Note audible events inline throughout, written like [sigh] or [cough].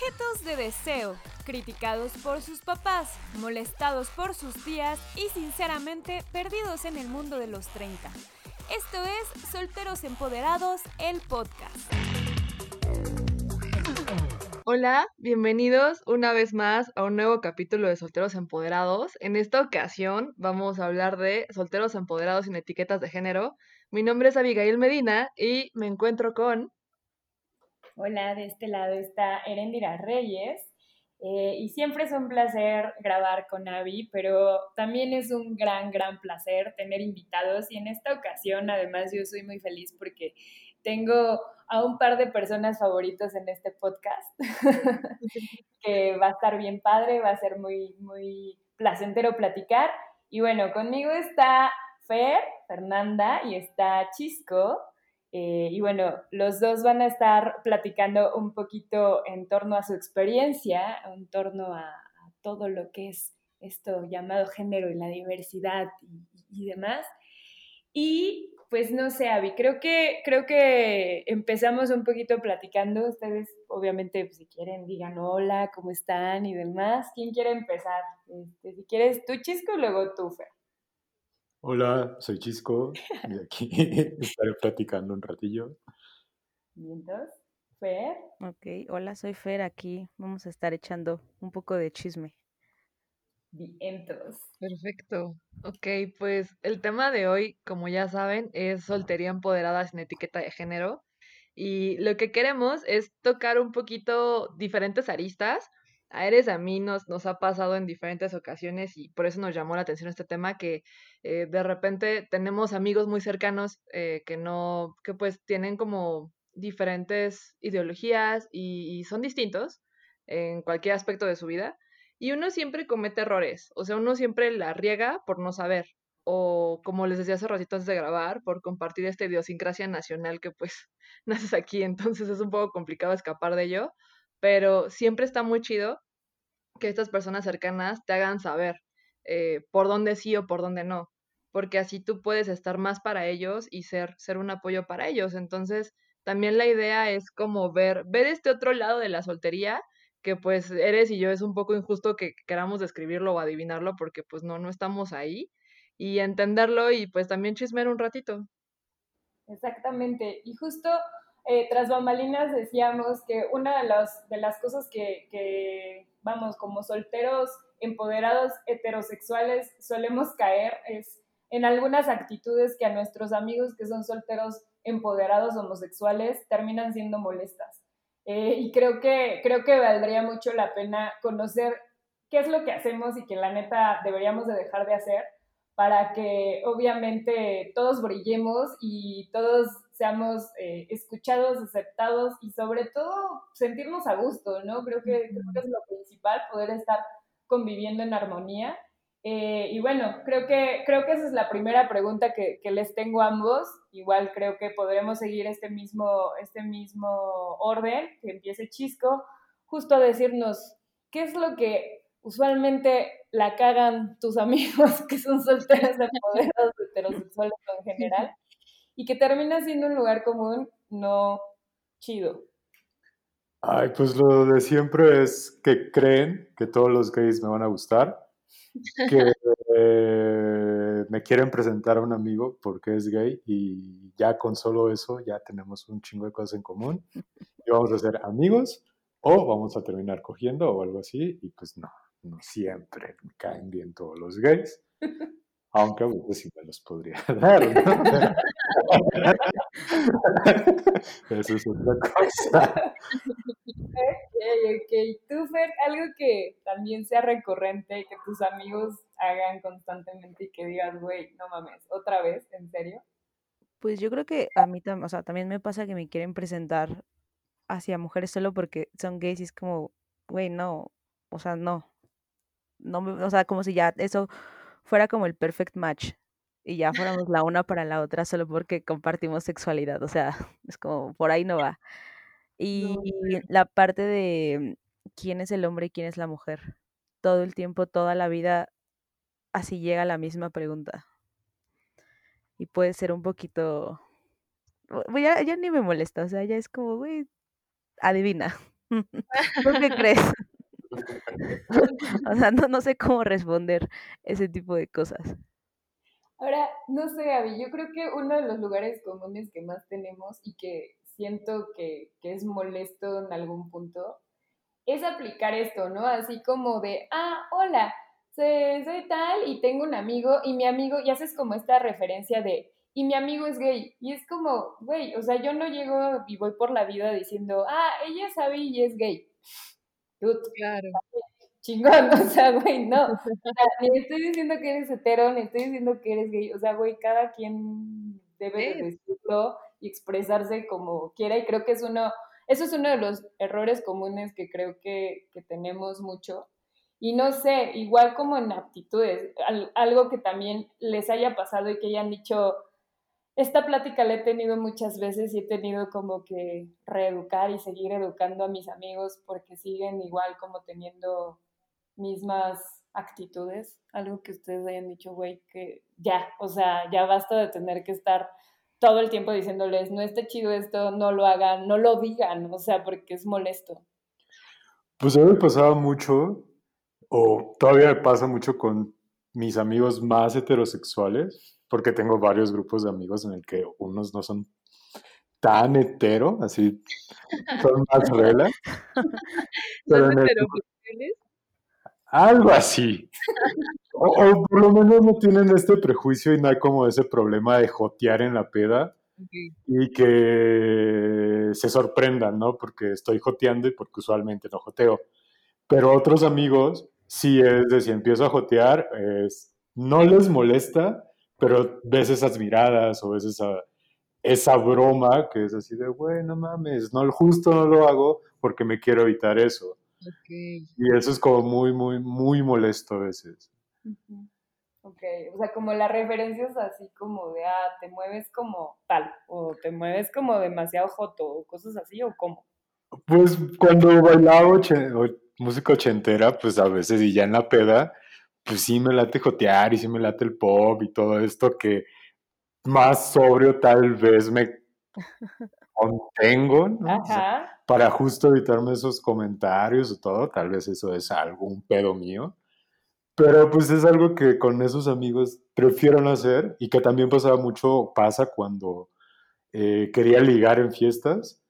Objetos de deseo, criticados por sus papás, molestados por sus tías y sinceramente perdidos en el mundo de los 30. Esto es Solteros Empoderados, el podcast. Hola, bienvenidos una vez más a un nuevo capítulo de Solteros Empoderados. En esta ocasión vamos a hablar de solteros empoderados sin etiquetas de género. Mi nombre es Abigail Medina y me encuentro con... Hola, de este lado está Erendira Reyes. Eh, y siempre es un placer grabar con Avi, pero también es un gran, gran placer tener invitados. Y en esta ocasión, además, yo soy muy feliz porque tengo a un par de personas favoritos en este podcast, [laughs] que va a estar bien padre, va a ser muy, muy placentero platicar. Y bueno, conmigo está Fer, Fernanda, y está Chisco. Eh, y bueno, los dos van a estar platicando un poquito en torno a su experiencia, en torno a, todo lo que es esto llamado género y la diversidad y, demás. Y pues no sé, Avi, creo que, creo que empezamos un poquito platicando. Ustedes, obviamente, pues, si quieren, digan hola, ¿cómo están? y demás. ¿Quién quiere empezar? Este, si quieres tú, Chisco, luego tú, Fer. Hola, soy Chisco y aquí [laughs] estaré platicando un ratillo. entonces, Fer. Ok, hola, soy Fer aquí. Vamos a estar echando un poco de chisme. Vientos. Perfecto. Ok, pues el tema de hoy, como ya saben, es soltería empoderada sin etiqueta de género. Y lo que queremos es tocar un poquito diferentes aristas a Eres a mí nos, ha pasado en diferentes ocasiones y por eso nos llamó la atención este tema que eh, de repente tenemos amigos muy cercanos eh, que no, que pues tienen como diferentes ideologías y, son distintos en cualquier aspecto de su vida y uno siempre comete errores, o sea, uno siempre la riega por no saber o como les decía hace ratito antes de grabar, por compartir esta idiosincrasia nacional que pues [laughs] naces aquí, entonces es un poco complicado escapar de ello, pero siempre está muy chido que estas personas cercanas te hagan saber eh, por dónde sí o por dónde no, porque así tú puedes estar más para ellos y ser, ser un apoyo para ellos. Entonces, también la idea es como ver, ver este otro lado de la soltería, que pues eres y yo es un poco injusto que queramos describirlo o adivinarlo, porque pues no, no estamos ahí, y entenderlo y pues también chismear un ratito. Exactamente, y justo eh, tras bambalinas decíamos que una de, las de las cosas que, vamos, como solteros empoderados heterosexuales solemos caer es en algunas actitudes que a nuestros amigos que son solteros empoderados homosexuales terminan siendo molestas. Eh, y creo que, creo que valdría mucho la pena conocer qué es lo que hacemos y que la neta deberíamos de dejar de hacer para que obviamente todos brillemos y todos seamos eh, escuchados, aceptados y sobre todo sentirnos a gusto, ¿no? Creo que, es lo principal, poder estar conviviendo en armonía. Eh, y bueno, creo que, creo que esa es la primera pregunta que, les tengo a ambos. Igual creo que podremos seguir este mismo, este mismo orden, que empiece Chisco, justo a decirnos qué es lo que usualmente la cagan tus amigos [laughs] que son solteros, empoderados, heterosexuales en general y que termina siendo un lugar común no chido. Ay, pues lo de siempre es que creen que todos los gays me van a gustar, que [laughs] eh, me quieren presentar a un amigo porque es gay y ya con solo eso ya tenemos un chingo de cosas en común y vamos a ser amigos o vamos a terminar cogiendo o algo así y pues no, no siempre me caen bien todos los gays [laughs] aunque a veces sí me los podría [laughs] dar, ¿no? Eso es otra [laughs] cosa. Ok, ok. Tú, Fer, algo que también sea recurrente, que tus amigos hagan constantemente y que digas, güey, no mames, otra vez, ¿en serio? Pues yo creo que a mí o sea, también me pasa que me quieren presentar hacia mujeres solo porque son gays y es como, güey, no, o sea, no. No, o sea, como si ya eso fuera como el perfect match y ya fuéramos la una para la otra solo porque compartimos sexualidad. O sea, [laughs] es como por ahí no va. Y la parte de quién es el hombre y quién es la mujer. Todo el tiempo, toda la vida, así llega la misma pregunta. Y puede ser un poquito... Ya, ya ni me molesta, o sea, ya es como, güey, adivina. [laughs] ¿Tú qué [laughs] crees? [laughs] o sea, no, no sé cómo responder ese tipo de cosas. Ahora, no sé, Gaby, yo creo que uno de los lugares comunes que más tenemos y que siento que, que es molesto en algún punto es aplicar esto, ¿no? Así como de, ah, hola, soy tal y tengo un amigo y mi amigo, y haces como esta referencia de, y mi amigo es gay. Y es como, güey, o sea, yo no llego y voy por la vida diciendo, ah, ella sabe y es gay. claro. Chingón, [laughs] o sea, güey, no. O sea, [laughs] ni estoy diciendo que eres hetero, ni estoy diciendo que eres gay. O sea, güey, cada quien debe decirlo y expresarse como quiera. Y creo que es uno, eso es uno de los errores comunes que creo que, que tenemos mucho. Y no sé, igual como en aptitudes, algo que también les haya pasado y que hayan dicho, esta plática la he tenido muchas veces y he tenido como que reeducar y seguir educando a mis amigos porque siguen igual como teniendo mismas actitudes. Algo que ustedes hayan dicho, güey, que ya, o sea, ya basta de tener que estar todo el tiempo diciéndoles, no está chido esto, no lo hagan, no lo digan, o sea, porque es molesto. Pues a mí me pasaba mucho, o todavía me pasa mucho con mis amigos más heterosexuales, porque tengo varios grupos de amigos en el que unos no son tan hetero, así son más [laughs] reglas. ¿Son Algo así. O, por lo menos no tienen este prejuicio y no hay como ese problema de jotear en la peda y que se sorprendan, ¿no? Porque estoy joteando y porque usualmente no joteo. Pero otros amigos, sí es de si empiezo a jotear, es, no les molesta, pero ves esas miradas o ves esa, esa broma que es así de, güey, no mames, no, justo no lo hago porque me quiero evitar eso. Y eso es como muy, muy, muy molesto a veces. Ok, o sea, como la referencia es así como de, ah, te mueves como tal, o te mueves como demasiado joto, o cosas así, o cómo. Pues cuando bailaba música ochentera, pues a veces y ya en la peda, pues sí me late jotear y sí me late el pop y todo esto que más sobrio tal vez me [laughs] contengo, ¿no? Para justo evitarme esos comentarios o todo, tal vez eso es algo, un pedo mío. Pero pues es algo que con esos amigos prefiero no hacer y que también pasaba mucho, pasa cuando eh, quería ligar en fiestas.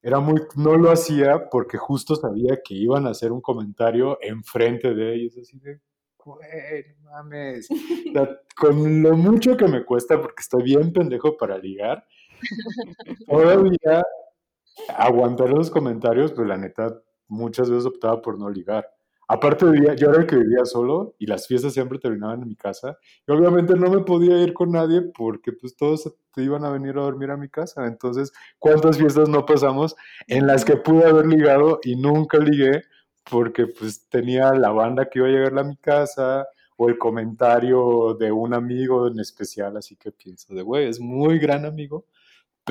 Era muy, no lo hacía porque justo sabía que iban a hacer un comentario enfrente de ellos, así de, güey, mames. [laughs] con lo mucho que me cuesta, porque estoy bien pendejo para ligar, [laughs] todavía aguantar los comentarios, pues la neta, muchas veces optaba por no ligar. Aparte, vivía, yo era el que vivía solo y las fiestas siempre terminaban en mi casa. Y obviamente no me podía ir con nadie porque pues todos te iban a venir a dormir a mi casa. Entonces, ¿cuántas fiestas no pasamos en las que pude haber ligado y nunca ligué porque pues tenía la banda que iba a llegar a mi casa o el comentario de un amigo en especial, así que pienso de, güey, es muy gran amigo,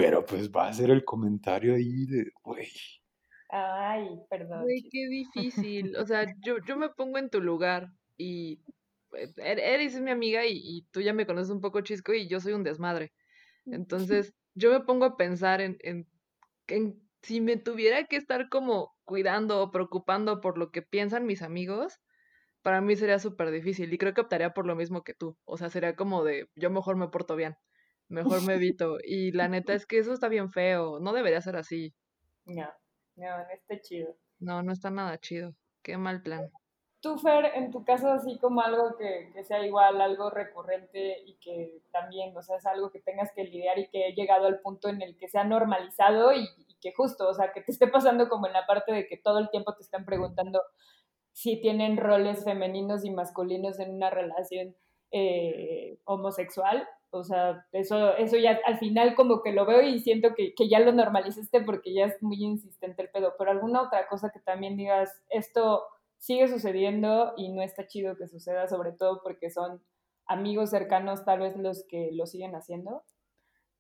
pero pues va a ser el comentario ahí de, güey. Ay, perdón. Güey, qué [laughs] difícil. O sea, yo, yo me pongo en tu lugar y pues, er, eres mi amiga y, y, tú ya me conoces un poco chisco y yo soy un desmadre. Entonces, yo me pongo a pensar en, en, en si me tuviera que estar como cuidando o preocupando por lo que piensan mis amigos, para mí sería súper difícil y creo que optaría por lo mismo que tú. O sea, sería como de, yo mejor me porto bien, mejor me evito. Y la neta es que eso está bien feo, no debería ser así. No, no, no está chido. No, no está nada chido. Qué mal plan. Tú, Fer, en tu caso, así como algo que, que, sea igual, algo recurrente y que también, o sea, es algo que tengas que lidiar y que he llegado al punto en el que se ha normalizado y, que justo, o sea, que te esté pasando como en la parte de que todo el tiempo te están preguntando si tienen roles femeninos y masculinos en una relación eh, homosexual. O sea, eso, eso ya al final como que lo veo y siento que, que ya lo normalizaste porque ya es muy insistente el pedo. Pero alguna otra cosa que también digas, esto sigue sucediendo y no está chido que suceda, sobre todo porque son amigos cercanos tal vez los que lo siguen haciendo.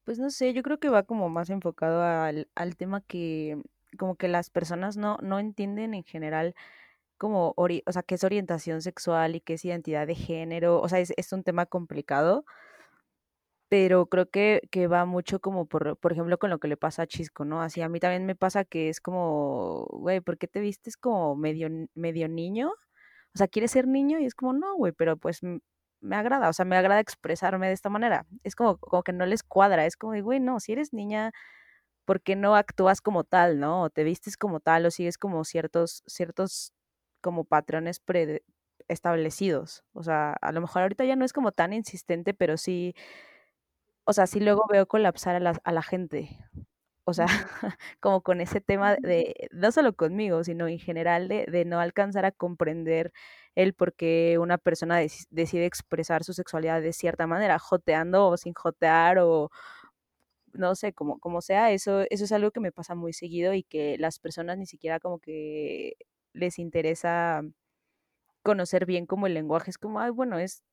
Pues no sé, yo creo que va como más enfocado al, al tema que como que las personas no, no entienden en general como, ori o sea, qué es orientación sexual y qué es identidad de género, o sea, es, es un tema complicado. Pero creo que, que va mucho como por, por ejemplo, con lo que le pasa a Chisco, ¿no? Así a mí también me pasa que es como, güey, ¿por qué te vistes como medio, medio niño? O sea, ¿quieres ser niño? Y es como, no, güey, pero pues me agrada, o sea, me agrada expresarme de esta manera. Es como, como que no les cuadra, es como güey, no, si eres niña, ¿por qué no actúas como tal, no? O te vistes como tal, o sigues como ciertos, ciertos como patrones establecidos. O sea, a lo mejor ahorita ya no es como tan insistente, pero sí, o sea, sí luego veo colapsar a la, a la gente. O sea, [laughs] como con ese tema de, no solo conmigo, sino en general de, de no alcanzar a comprender el por qué una persona decide expresar su sexualidad de cierta manera, joteando o sin jotear o no sé, como, como sea, eso, eso es algo que me pasa muy seguido y que las personas ni siquiera como que les interesa conocer bien como el lenguaje. Es como, ay, bueno, es,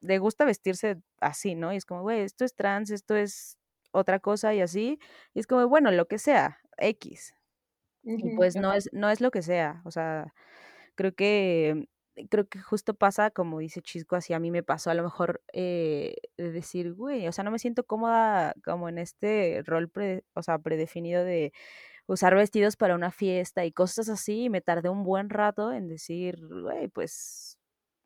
le gusta vestirse así, ¿no? Y es como, güey, esto es trans, esto es otra cosa y así. Y es como, bueno, lo que sea, X. Y pues no es, no es lo que sea. O sea, creo que creo que justo pasa, como dice Chisco, así a mí me pasó a lo mejor eh, de decir, güey, o sea, no me siento cómoda como en este rol, o sea, predefinido de usar vestidos para una fiesta y cosas así, y me tardé un buen rato en decir, güey, pues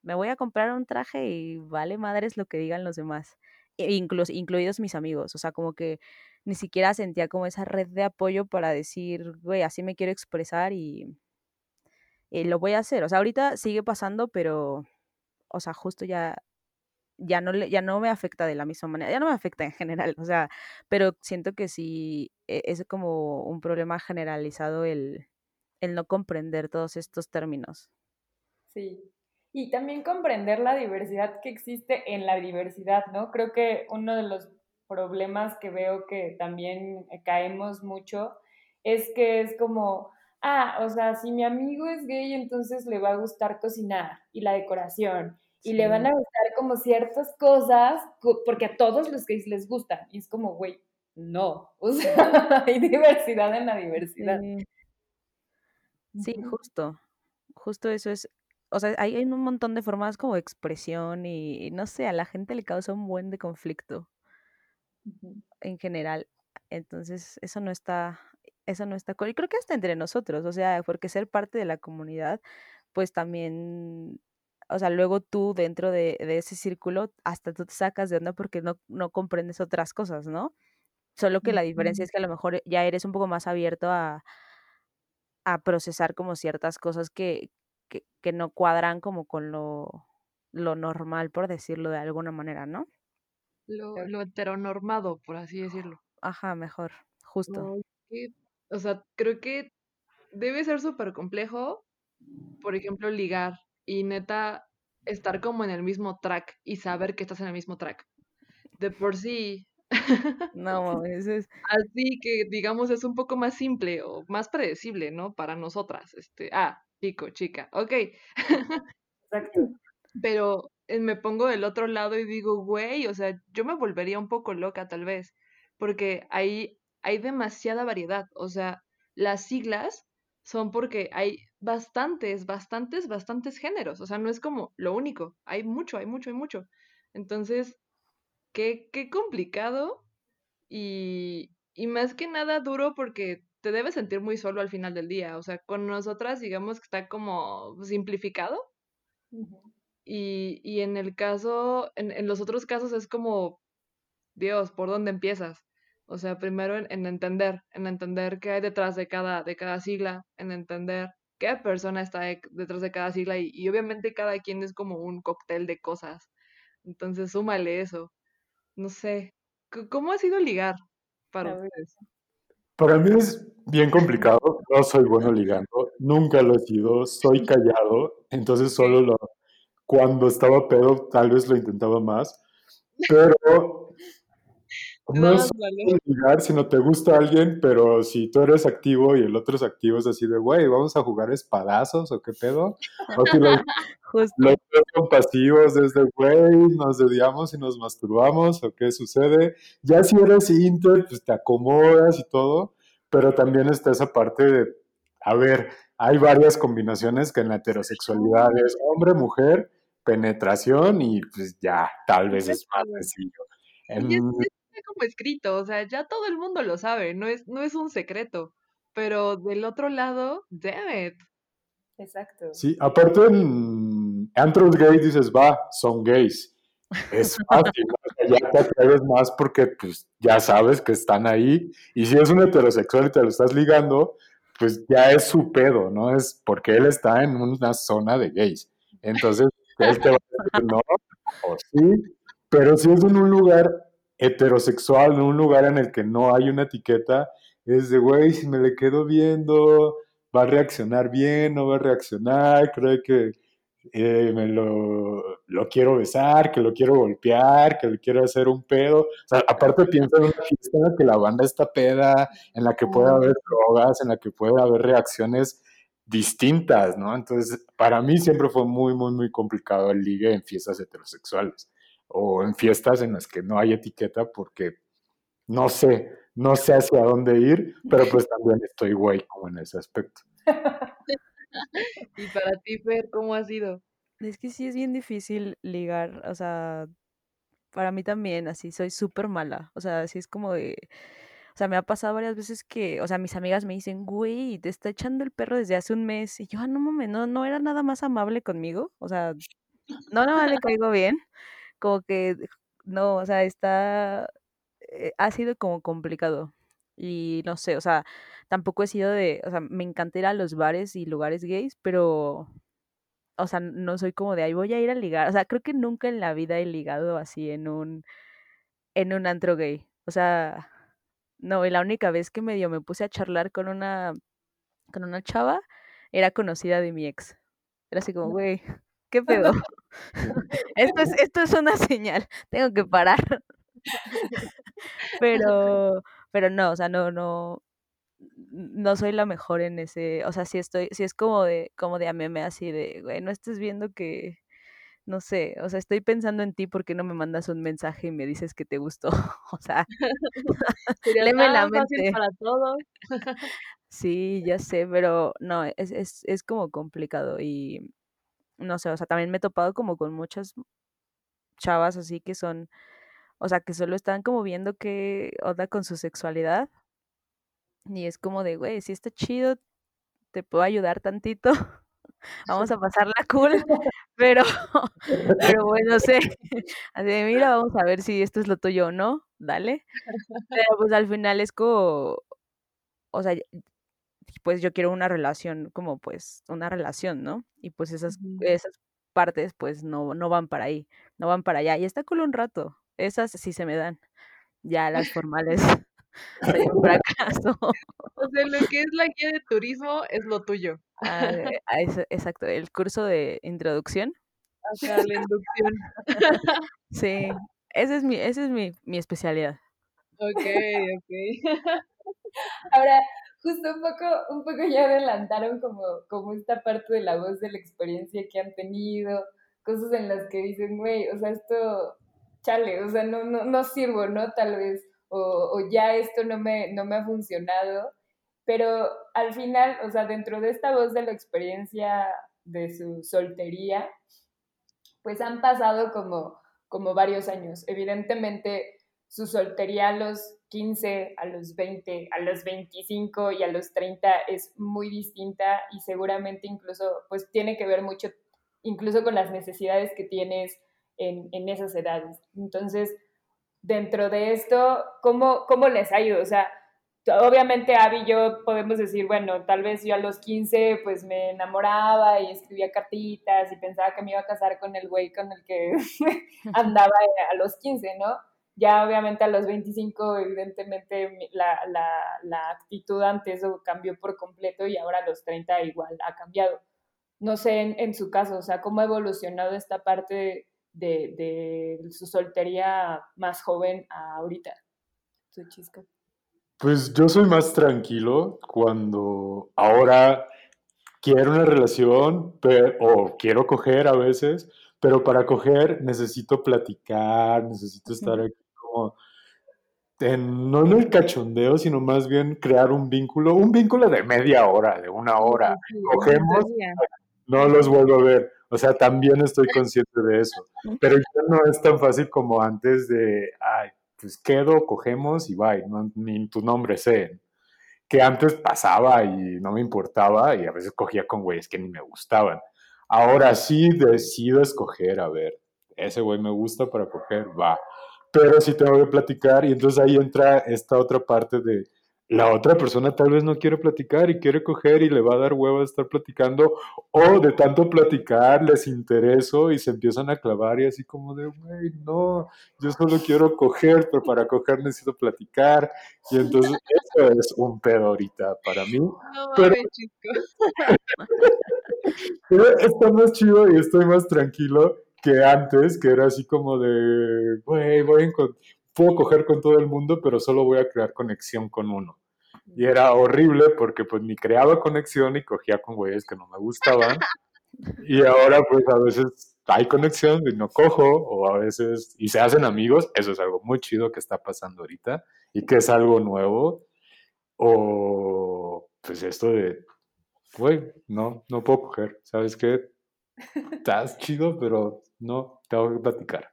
me voy a comprar un traje y vale madres lo que digan los demás, e incluidos mis amigos, o sea, como que ni siquiera sentía como esa red de apoyo para decir, güey, así me quiero expresar y, y lo voy a hacer. O sea, ahorita sigue pasando, pero, o sea, justo ya ya no, ya no me afecta de la misma manera, ya no me afecta en general, o sea, pero siento que sí e, es como un problema generalizado el, el no comprender todos estos términos. Sí, y también comprender la diversidad que existe en la diversidad, ¿no? Creo que uno de los problemas que veo que también caemos mucho es que es como, ah, o sea, si mi amigo es gay, entonces le va a gustar cocinar y la decoración y le van a gustar como ciertas cosas porque a todos los gays les gustan. Y es como, güey, no. O sea, [laughs] hay diversidad en la diversidad. Sí. justo. Justo eso es. O sea, hay, un montón de formas como expresión y, no sé, a la gente le causa un buen de conflicto en general. Entonces, eso no está, eso no está. Y creo que hasta entre nosotros, o sea, porque ser parte de la comunidad, pues también o sea, luego tú dentro de, ese círculo, hasta tú te sacas de onda porque no, no comprendes otras cosas, ¿no? Solo que la diferencia es que a lo mejor ya eres un poco más abierto a, a procesar como ciertas cosas que, que, que no cuadran como con lo, lo normal, por decirlo de alguna manera, ¿no? Lo, lo heteronormado, por así decirlo. Ajá, mejor, justo. o sea, creo que debe ser súper complejo, por ejemplo, ligar y neta estar como en el mismo track y saber que estás en el mismo track. De por sí. No, [laughs] eso es. Así que, digamos, es un poco más simple o más predecible, ¿no? Para nosotras. Este, ah, chico, chica, ok. [laughs] Exacto. Pero eh, me pongo del otro lado y digo, güey, o sea, yo me volvería un poco loca tal vez, porque ahí hay demasiada variedad. O sea, las siglas son porque hay bastantes, bastantes, bastantes géneros. O sea, no es como lo único. Hay mucho, hay mucho, hay mucho. Entonces, qué, qué complicado y, y más que nada duro porque te debes sentir muy solo al final del día. O sea, con nosotras, digamos que está como simplificado. y, y, en el caso, en, en los otros casos es como, Dios, ¿por dónde empiezas? O sea, primero en, entender, en entender qué hay detrás de cada, de cada sigla, en entender qué persona está detrás de cada sigla y, obviamente cada quien es como un cóctel de cosas. Entonces, súmale eso. No sé, ¿cómo ha sido ligar para ustedes? Para mí es bien complicado, no soy bueno ligando, nunca lo he sido, soy callado, entonces solo lo, cuando estaba pedo tal vez lo intentaba más, pero no, es ligar si no te gusta alguien, pero si tú eres activo y el otro es activo, es así de, güey, vamos a jugar espadazos o qué pedo. O si los, [laughs] los son pasivos, desde, güey, nos dediamos y nos masturbamos o qué sucede. Ya si eres inter, pues te acomodas y todo, pero también está esa parte de, a ver, hay varias combinaciones que en la heterosexualidad es hombre, mujer, penetración y pues ya, tal vez es más sencillo Y es, como escrito, o sea, ya todo el mundo lo sabe, no es, no es un secreto. Pero del otro lado, damn it. Exacto. Sí, aparte en antros gays dices, va, son gays. Es fácil, ya te atreves más porque pues ya sabes que están ahí. Y si es un heterosexual y te lo estás ligando, pues ya es su pedo, ¿no? Es porque él está en una zona de gays. Entonces, él te va a decir no, o sí, pero si es en un lugar heterosexual, en un lugar en el que no hay una etiqueta, es de, güey, si me le quedo viendo, va a reaccionar bien, no va a reaccionar, creo que eh, me lo, lo, quiero besar, que lo quiero golpear, que le quiero hacer un pedo. O sea, aparte piensa en una fiesta en la que la banda está peda, en la que puede haber drogas, en la que puede haber reacciones distintas, ¿no? Entonces, para mí siempre fue muy, muy, muy complicado el ligue en fiestas heterosexuales o en fiestas en las que no hay etiqueta porque no sé, no sé hacia dónde ir, pero pues también estoy güey como en ese aspecto. [laughs] y para ti, Fer, ¿cómo ha sido? Es que sí es bien difícil ligar, o sea, para mí también, así, soy súper mala, o sea, así es como de, o sea, me ha pasado varias veces que, o sea, mis amigas me dicen, güey, te está echando el perro desde hace un mes, y yo, ah, no mames, no, no era nada más amable conmigo, o sea, no nada más le caigo bien, como que, no, o sea, está, eh, ha sido como complicado. Y no sé, o sea, tampoco he sido de, o sea, me encanta ir a los bares y lugares gays, pero, o sea, no soy como de ahí voy a ir a ligar. O sea, creo que nunca en la vida he ligado así en un, en un antro gay. O sea, no, y la única vez que medio me puse a charlar con una, con una chava, era conocida de mi ex. Era así como, güey, ¿qué pedo? esto, es, esto es una señal, tengo que parar. pero, pero no, o sea, no, no, no soy la mejor en ese, o sea, si estoy, si es como de, como de a meme así de, güey, no estés viendo que, no sé, o sea, estoy pensando en ti porque no me mandas un mensaje y me dices que te gustó, [laughs] o sea, [laughs] léeme la mente. para todos. sí, ya sé, pero no, es, es, es como complicado y no sé, o sea, también me he topado como con muchas chavas así que son o sea, que solo están como viendo qué onda con su sexualidad. Y es como de, güey, si está chido, te puedo ayudar tantito. [laughs] Vamos a pasarla cool. [laughs] Pero, [laughs] pero bueno, sé. Así de, mira, vamos a ver si esto es lo tuyo o no. Dale. Pero pues al final es como, o sea, pues yo quiero una relación, como pues una relación, ¿no? Y pues esas, esas partes pues no, no van para ahí, no van para allá. Y está cool un rato. Esas sí se me dan. Ya las formales [laughs] soy un fracaso. O sea, lo que es la guía de turismo es lo tuyo. Ah, exacto, el curso de introducción. Hasta la inducción. [laughs] Sí, esa es mi, esa es mi, mi especialidad. Ok, ok. [laughs] Ahora, justo un poco, un poco ya adelantaron como, como esta parte de la voz de la experiencia que han tenido, cosas en las que dicen, güey, o sea, esto chale, o sea, no, no, no sirvo, ¿no? Tal vez, o, o, ya esto no me, no me ha funcionado, pero al final, o sea, dentro de esta voz de la experiencia de su soltería, pues han pasado como, como varios años. Evidentemente, su soltería los 15, a los 20, a los 25 y a los 30 es muy distinta y seguramente incluso pues tiene que ver mucho incluso con las necesidades que tienes en, esas edades. Entonces, dentro de esto, ¿cómo, ¿cómo les ha ido? O sea, obviamente Abby y yo podemos decir, bueno, tal vez yo a los 15 pues me enamoraba y escribía cartitas y pensaba que me iba a casar con el güey con el que [laughs] andaba a los 15, ¿no? Ya obviamente a los 25 evidentemente la, la, la actitud ante eso cambió por completo y ahora a los 30 igual ha cambiado. No sé en, en su caso, o sea, cómo ha evolucionado esta parte de, su soltería más joven a ahorita? Su chisca. Pues yo soy más tranquilo cuando ahora quiero una relación o quiero coger a veces, pero para coger necesito platicar, necesito estar aquí como, no en el cachondeo, sino más bien crear un vínculo, un vínculo de media hora, de una hora. Cogemos, no los vuelvo a ver. O sea, también estoy consciente de eso. Pero ya no es tan fácil como antes de, ay, pues quedo, cogemos y bye, no, ni tu nombre sé. Que antes pasaba y no me importaba y a veces cogía con güeyes que ni me gustaban. Ahora sí decido escoger, a ver, ese güey me gusta para coger, va. Pero sí tengo que platicar y entonces ahí entra esta otra parte de, la otra persona tal vez no quiere platicar y quiere coger y le va a dar huevo a estar platicando, o de tanto platicar les intereso y se empiezan a clavar y así como de, güey, no, yo solo quiero coger, pero para coger necesito platicar. Y entonces eso es un pedo ahorita para mí. No Pero-. [laughs] Pero está más chido y estoy más tranquilo que antes, que era así como de, güey, voy a puedo coger con todo el mundo, pero solo voy a crear conexión con uno. Y era horrible porque pues ni creaba conexión y cogía con güeyes que no me gustaban. [laughs] Y ahora pues a veces hay conexión y no cojo, o a veces, y se hacen amigos, eso es algo muy chido que está pasando ahorita y que es algo nuevo. O pues esto de, güey, no, no puedo coger, ¿sabes qué? Estás chido, pero no, tengo que platicar.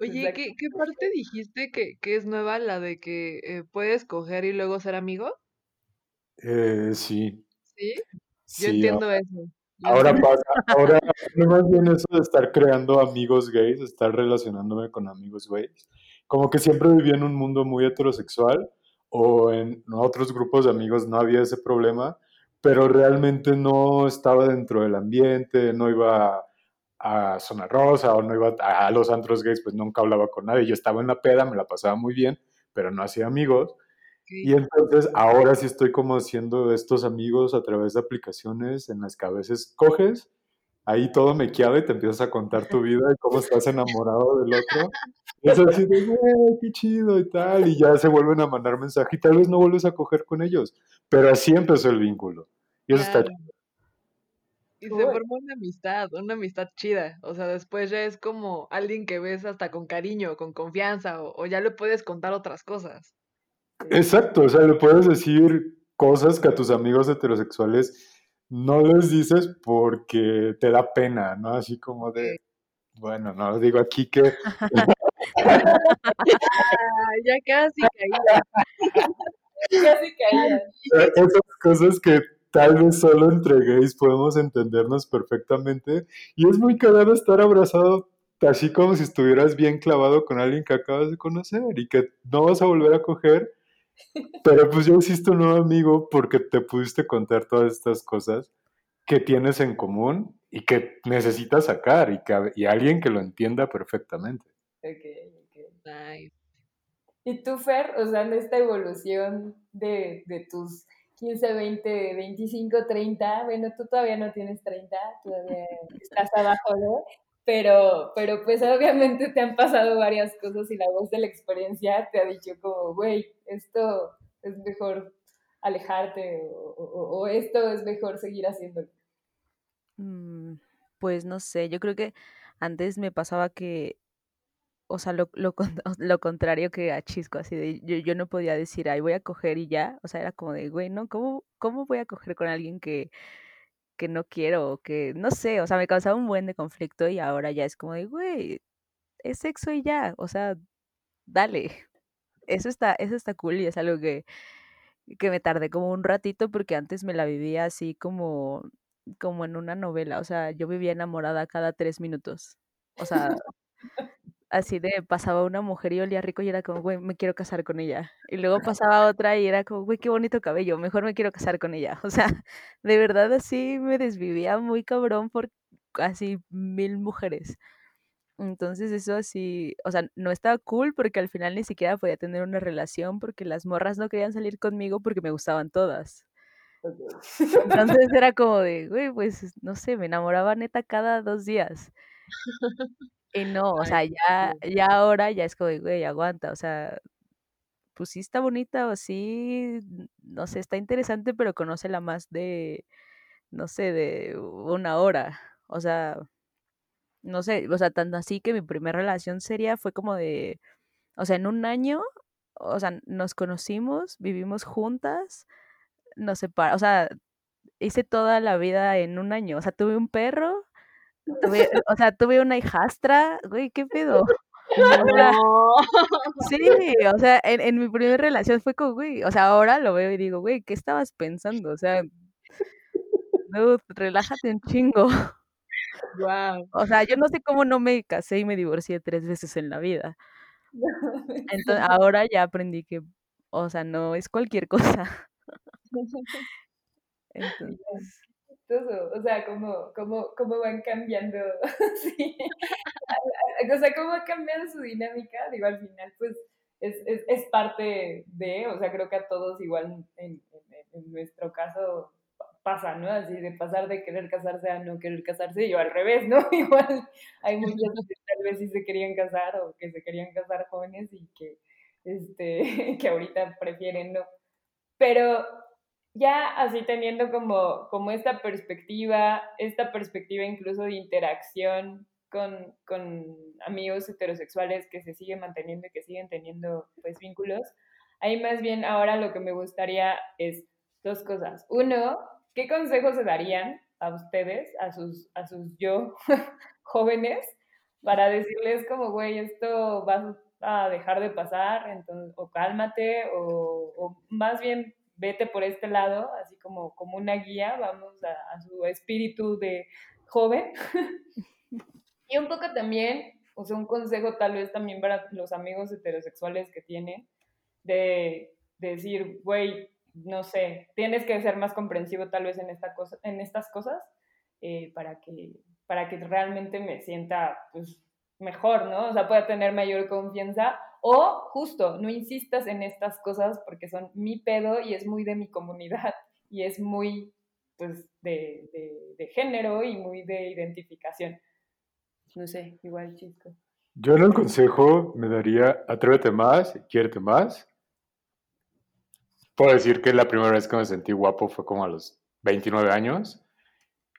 Oye. ¿qué, qué parte dijiste que, que es nueva, la de que eh, puedes coger y luego ser amigo? Eh, sí, ¿Sí? Yo sí, entiendo eso. Yo Ahora entiendo. pasa, ahora no más bien eso de estar creando amigos gays, estar relacionándome con amigos gays. Como que siempre vivía en un mundo muy heterosexual o en otros grupos de amigos no había ese problema, pero realmente no estaba dentro del ambiente, no iba a Zona Rosa o no iba a, a los antros gays, pues nunca hablaba con nadie. Yo estaba en la peda, me la pasaba muy bien, pero no hacía amigos. Y entonces ahora sí estoy como haciendo estos amigos a través de aplicaciones en las que a veces coges, ahí todo mequeado y te empiezas a contar tu vida y cómo estás enamorado del otro. Y es así de, qué chido y tal, y ya se vuelven a mandar mensaje y tal vez no vuelves a coger con ellos, pero así empezó el vínculo. Y eso está Claro. Y se Uy. forma una amistad, una amistad chida. O sea, después ya es como alguien que ves hasta con cariño, con confianza, o, o ya le puedes contar otras cosas. Exacto, o sea, le puedes decir cosas que a tus amigos heterosexuales no les dices porque te da pena, ¿no? Así como de, bueno, no digo aquí que [laughs] Ah, ya casi caí. [laughs] Casi caía. esas cosas que tal vez solo entre gays podemos entendernos perfectamente y es muy cagado estar abrazado así como si estuvieras bien clavado con alguien que acabas de conocer y que no vas a volver a coger, pero pues ya hiciste un nuevo amigo porque te pudiste contar todas estas cosas que tienes en común y que necesitas sacar y, que, y alguien que lo entienda perfectamente. Ok, ok. Nice. ¿Y tú, Fer, o sea, en esta evolución de, de tus 15, 20, 25, 30, bueno, tú todavía no tienes 30, todavía [laughs] estás abajo, ¿no? Pero, pero pues obviamente te han pasado varias cosas y la voz de la experiencia te ha dicho como, güey, esto es mejor alejarte o, o- o esto es mejor seguir haciéndolo. Mm, Pues no sé, yo creo que antes me pasaba que, o sea, lo, lo, [laughs] lo contrario que a Chisco, así de, yo, yo no podía decir, ay, voy a coger y ya, o sea, era como de, güey, ¿no? ¿Cómo, cómo voy a coger con alguien que, que no quiero, o que, no sé, o sea, me causaba un buen de conflicto y ahora ya es como de, güey, es sexo y ya, o sea, dale. Eso está, eso está cool y es algo que, que me tardé como un ratito porque antes me la vivía así como, como en una novela, o sea, yo vivía enamorada cada tres minutos. O sea, [laughs] [laughs] así de pasaba una mujer y olía rico y era como, güey, me quiero casar con ella. Y luego pasaba otra y era como, güey, qué bonito cabello, mejor me quiero casar con ella. [laughs] O sea, de verdad así me desvivía muy cabrón por así mil mujeres. Entonces eso así, o sea, no estaba cool porque al final ni siquiera podía tener una relación porque las morras no querían salir conmigo porque me gustaban todas. Entonces era como de, güey, pues no sé, me enamoraba neta cada dos días. [laughs] Y no, o sea, ya, ya ahora ya es como güey, aguanta, o sea, pues sí está bonita o sí, no sé, está interesante, pero conócela más de, no sé, de una hora. O sea, no sé, o sea, tanto así que mi primera relación seria fue como de, o sea, en un año, o sea, nos conocimos, vivimos juntas, nos separamos, o sea, hice toda la vida en un año, o sea, tuve un perro, tuve, o sea, tuve una hijastra, güey, ¿qué pedo? No. Sí, o sea, en, en mi primera relación fue como, güey, o sea, ahora lo veo y digo, güey, ¿qué estabas pensando? O sea, dude, relájate un chingo. Wow. O sea, yo no sé cómo no me casé y me divorcié tres veces en la vida. Entonces, [laughs] ahora ya aprendí que, o sea, no es cualquier cosa. [laughs] [laughs] Entonces, Todo, o sea, cómo, cómo, cómo van cambiando, [laughs] sí. o sea, cómo ha cambiado su dinámica, digo, al final, pues, es, es, es parte de, o sea, creo que a todos igual en, en, en nuestro caso pasa, ¿no? Así de pasar de querer casarse a no querer casarse, yo al revés, ¿no? [laughs] Igual hay muchos que tal vez sí se querían casar o que se querían casar jóvenes y que, este, [laughs] que ahorita prefieren no. Pero ya así teniendo como, como esta perspectiva, esta perspectiva incluso de interacción con, con amigos heterosexuales que se siguen manteniendo y que siguen teniendo pues vínculos, ahí más bien ahora lo que me gustaría es dos cosas. Uno, ¿qué consejos se darían a ustedes, a sus, a sus yo [laughs] jóvenes, para decirles como, güey, esto va a dejar de pasar, entonces, o cálmate, o, o más bien vete por este lado, así como, como una guía, vamos a, a su espíritu de joven. [laughs] y un poco también, o sea, un consejo tal vez también para los amigos heterosexuales que tienen, de, de decir, güey, no sé, tienes que ser más comprensivo tal vez en, esta cosa, en estas cosas eh, para, que, para que realmente me sienta pues, mejor, ¿no? O sea, pueda tener mayor confianza o justo, no insistas en estas cosas porque son mi pedo y es muy de mi comunidad y es muy pues de, de, de género y muy de identificación. No sé, igual chisco. Yo en el consejo me daría atrévete más, quiérete más. Puedo decir que la primera vez que me sentí guapo fue como a los 29 años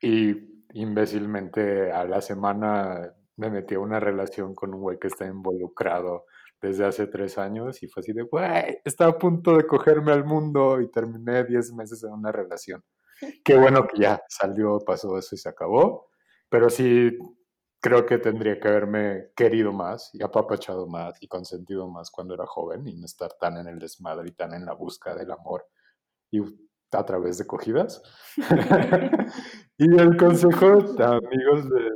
y imbécilmente a la semana me metí a una relación con un güey que está involucrado desde hace tres años y fue así de, güey, estaba a punto de cogerme al mundo y terminé 10 meses en una relación. [laughs] Qué bueno que ya salió, pasó eso y se acabó, pero sí creo que tendría que haberme querido más y apapachado más y consentido más cuando era joven y no estar tan en el desmadre y tan en la busca del amor y a través de cogidas. [laughs] [laughs] y el consejo, amigos, de,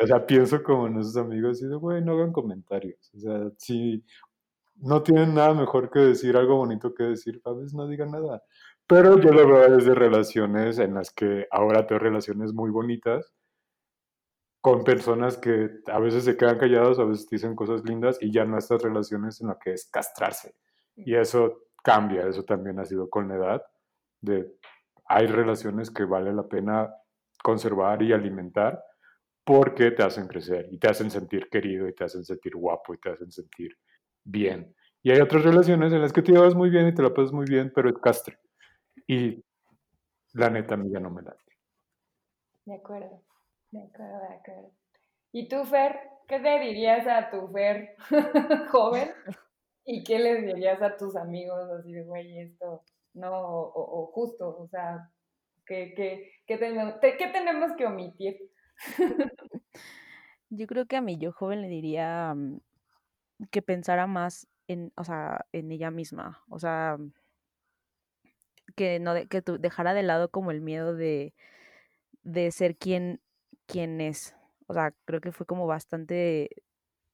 o sea, pienso como en esos amigos y de, güey, no hagan comentarios. O sea, si no tienen nada mejor que decir, algo bonito que decir, a veces no digan nada. Pero yo lo veo desde relaciones en las que ahora tengo relaciones muy bonitas con personas que a veces se quedan callados, a veces dicen cosas lindas y ya no estas relaciones en las que es castrarse. Y eso cambia, eso también ha sido con la edad, de hay relaciones que vale la pena conservar y alimentar porque te hacen crecer y te hacen sentir querido y te hacen sentir guapo y te hacen sentir bien. Y hay otras relaciones en las que te llevas muy bien y te la pasas muy bien, pero es castre. Y la neta a no me late. De acuerdo, de acuerdo, de acuerdo. ¿Y tú, Fer? ¿Qué le dirías a tu Fer [laughs] joven? ¿Y qué le dirías a tus amigos así de, güey, esto no, o, o, justo, o sea, ¿qué, qué, qué, tenemos, ¿qué tenemos que omitir? Yo creo que a mi yo joven le diría mm, que pensara más en, o sea, en ella misma, o sea, que no de- que tu- dejara de lado como el miedo de, de ser quien, quien es. O sea, creo que fue como bastante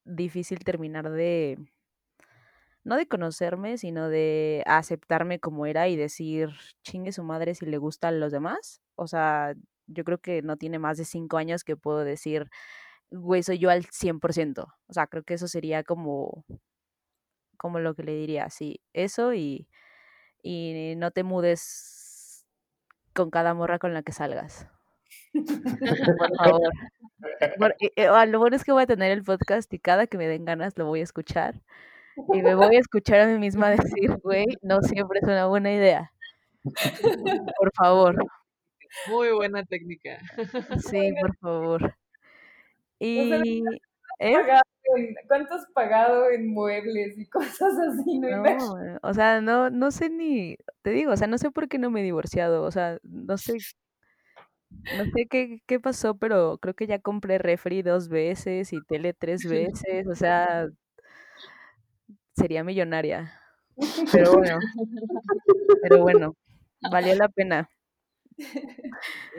difícil terminar de, no de conocerme, sino de aceptarme como era y decir, chingue su madre si le gustan los demás. O sea, yo creo que no tiene más de cinco años que puedo decir, güey, soy yo al 100%. O sea, creo que eso sería como, como lo que le diría, sí, eso y, y no te mudes con cada morra con la que salgas. [laughs] Por favor. Eh, eh, lo bueno es que voy a tener el podcast y cada que me den ganas lo voy a escuchar. Y me voy a escuchar a mí misma [laughs] decir, güey, no siempre es una buena idea. Por favor. Muy buena técnica. Sí, por favor. Sea, Y... ¿eh? pagado en- ¿Cuánto has pagado en muebles y [laughs] cosas así? No. No, eh, o sea, no, no sé ni, te digo, o sea, no sé por qué no me he divorciado, o sea, no sé, No sé qué, qué pasó, pero creo que ya compré refri dos veces y tele tres [laughs] veces. O sea, sería millonaria. [laughs] Pero bueno, pero bueno, valió la pena.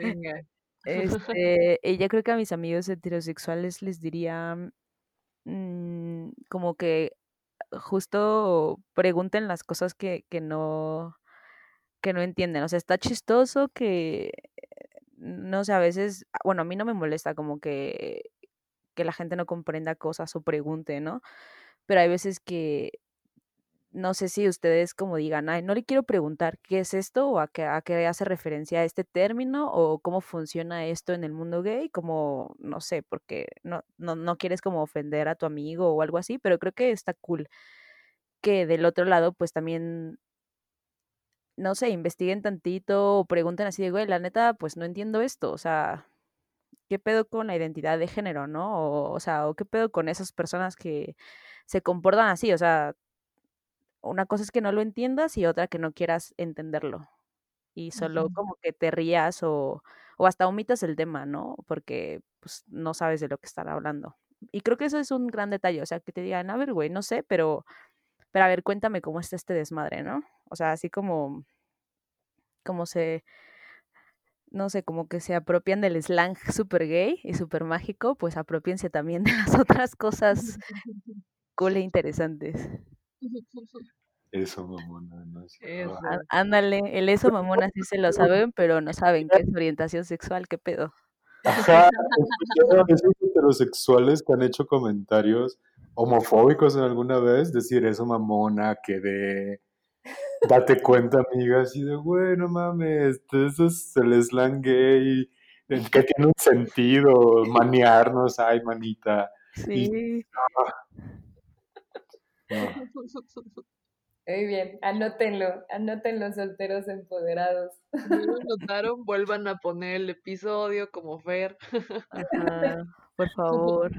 Venga. [laughs] Este, y yo creo que a mis amigos heterosexuales les diría mm, como que justo pregunten las cosas que, que no que no entienden. O sea, está chistoso que no sé, a veces, bueno, a mí no me molesta como que que la gente no comprenda cosas o pregunte, ¿no? Pero hay veces que no sé si ustedes como digan, ay, no le quiero preguntar qué es esto o a qué, a qué hace referencia este término o cómo funciona esto en el mundo gay, como, no sé, porque no, no, no quieres como ofender a tu amigo o algo así, pero creo que está cool que del otro lado pues también, no sé, investiguen tantito o pregunten así de, güey, la neta, pues no entiendo esto, o sea, ¿qué pedo con la identidad de género, no? O, o sea, o qué pedo con esas personas que se comportan así, o sea, una cosa es que no lo entiendas y otra que no quieras entenderlo. Y solo como que te rías o, o hasta omitas el tema, ¿no? Porque pues no sabes de lo que están hablando. Y creo que eso es un gran detalle, o sea, que te digan, a ver, güey, no sé, pero, pero a ver, cuéntame cómo está este desmadre, ¿no? O sea, así como, como se, no sé, como que se apropian del slang [laughs] super gay y super mágico, pues apropiense también de las otras cosas [laughs] cool e interesantes. [laughs] Eso, mamona, no es-. Eso. Ándale, el eso mamona sí se lo [laughs] saben, pero no saben qué es [laughs] orientación sexual, qué pedo. Ajá, escuché a esos heterosexuales que han hecho comentarios homofóbicos en alguna vez, decir eso mamona, que de date cuenta, amiga, así de bueno mames, eso es el slang gay, el que tiene un sentido, maniarnos, ay manita. Y Sí, no, [laughs] Muy bien, anótenlo, anótenlo solteros empoderados. Si no lo notaron, vuelvan a poner el episodio como Fer. ajá, por favor.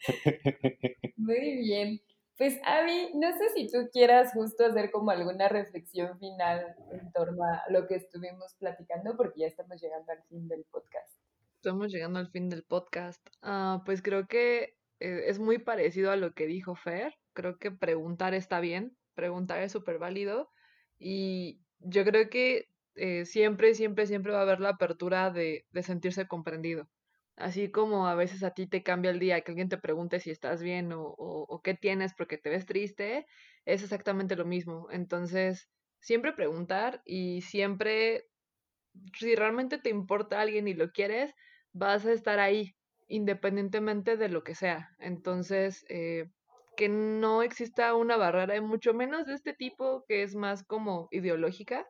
[laughs] Muy bien. Pues Avi, no sé si tú quieras justo hacer como alguna reflexión final en torno a lo que estuvimos platicando, porque ya estamos llegando al fin del podcast. Estamos llegando al fin del podcast. Ah, pues creo que eh, es muy parecido a lo que dijo Fer. Creo que preguntar está bien, preguntar es súper válido. Y yo creo que eh, siempre, siempre, siempre va a haber la apertura de, de sentirse comprendido. Así como a veces a ti te cambia el día que alguien te pregunte si estás bien o, o, qué tienes porque te ves triste, es exactamente lo mismo. Entonces, siempre preguntar y siempre si realmente te importa alguien y lo quieres, vas a estar ahí, independientemente de lo que sea. Entonces, eh, que no exista una barrera, y mucho menos de este tipo que es más como ideológica,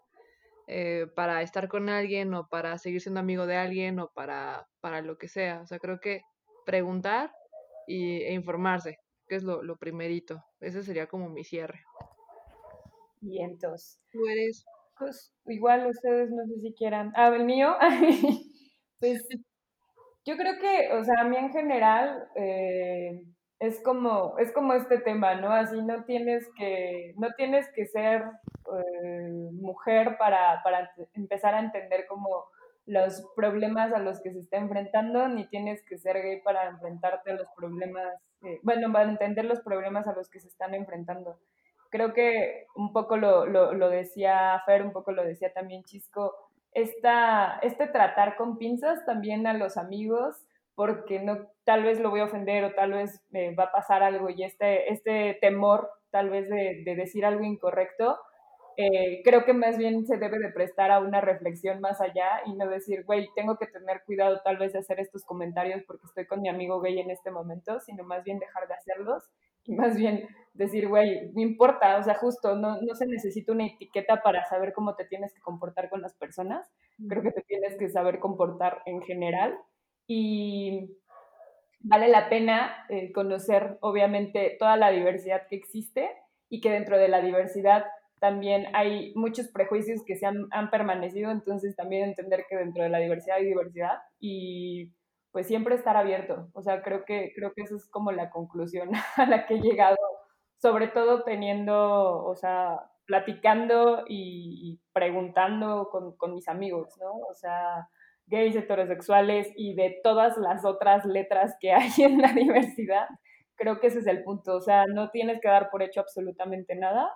eh, para estar con alguien o para seguir siendo amigo de alguien o para, para lo que sea. O sea, creo que preguntar y, e informarse, que es lo, lo primerito. Ese sería como mi cierre. Y entonces, Tú eres pues igual ustedes no sé si quieran. Ah, el mío, [laughs] pues yo creo que, o sea, a mí en general eh, es como, es como este tema, ¿no? Así no tienes que, no tienes que ser eh, mujer para, para empezar a entender como los problemas a los que se está enfrentando, ni tienes que ser gay para enfrentarte a los problemas, eh, bueno, para entender los problemas a los que se están enfrentando. Creo que un poco lo, lo, lo decía Fer, un poco lo decía también Chisco, esta, este tratar con pinzas también a los amigos, porque no, tal vez lo voy a ofender o tal vez me va a pasar algo y este, este temor tal vez de, de decir algo incorrecto, eh, creo que más bien se debe de prestar a una reflexión más allá y no decir, güey, tengo que tener cuidado tal vez de hacer estos comentarios porque estoy con mi amigo gay en este momento, sino más bien dejar de hacerlos y más bien decir, güey, no importa, o sea, justo, no, no se necesita una etiqueta para saber cómo te tienes que comportar con las personas, creo que te tienes que saber comportar en general y vale la pena eh, conocer, obviamente, toda la diversidad que existe y que dentro de la diversidad también hay muchos prejuicios que se han, han permanecido, entonces también entender que dentro de la diversidad hay diversidad y pues siempre estar abierto. O sea, creo que, creo que eso es como la conclusión [laughs] a la que he llegado, sobre todo teniendo, o sea, platicando y preguntando con, con, mis amigos, ¿no? O sea, gays, heterosexuales y de todas las otras letras que [laughs] hay en la diversidad. Creo que ese es el punto, o sea, no tienes que dar por hecho absolutamente nada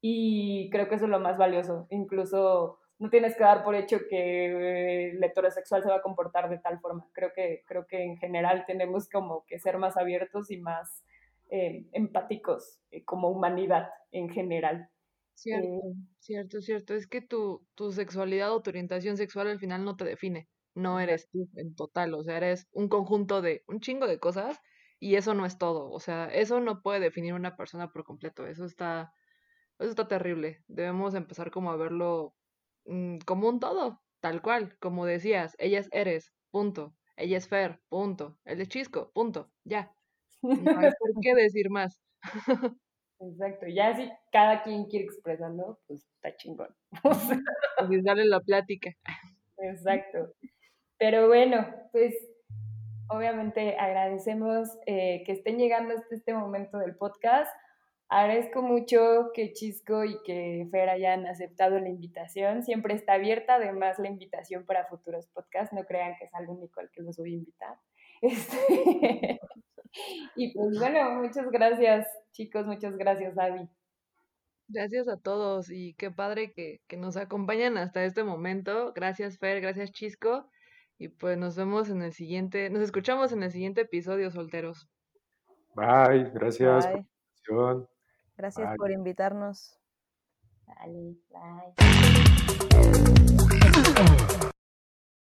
y creo que eso es lo más valioso. Incluso no tienes que dar por hecho que el heterosexual se va a comportar de tal forma. Creo que, creo que en general tenemos como que ser más abiertos y más eh, empáticos eh, como humanidad en general. Cierto, eh, cierto, cierto. Es que tu, tu sexualidad o tu orientación sexual al final no te define. No eres tú en total. O sea, eres un conjunto de un chingo de cosas y eso no es todo. O sea, eso no puede definir una persona por completo. Eso está, eso está terrible. Debemos empezar como a verlo mm, como un todo, tal cual. Como decías, ella es Eres, punto. Ella es Fer, punto. Él es Chisco, punto. Ya. [laughs] No hay por qué decir más. [laughs] Exacto, ya si cada quien quiere expresarlo, pues está chingón. [laughs] Así sale la plática. Exacto. Pero bueno, pues obviamente agradecemos eh, que estén llegando hasta este momento del podcast. Agradezco mucho que Chisco y que Fer hayan aceptado la invitación. Siempre está abierta además la invitación para futuros podcasts. No crean que es algo único al que los voy a invitar. [laughs] Este... y pues bueno, muchas gracias chicos, muchas gracias David. Gracias a todos y qué padre que, que nos acompañan hasta este momento. Gracias Fer, gracias Chisco. Y pues nos vemos en el siguiente, nos escuchamos en el siguiente episodio, solteros. Bye, gracias por la Gracias por invitarnos. Dale, bye.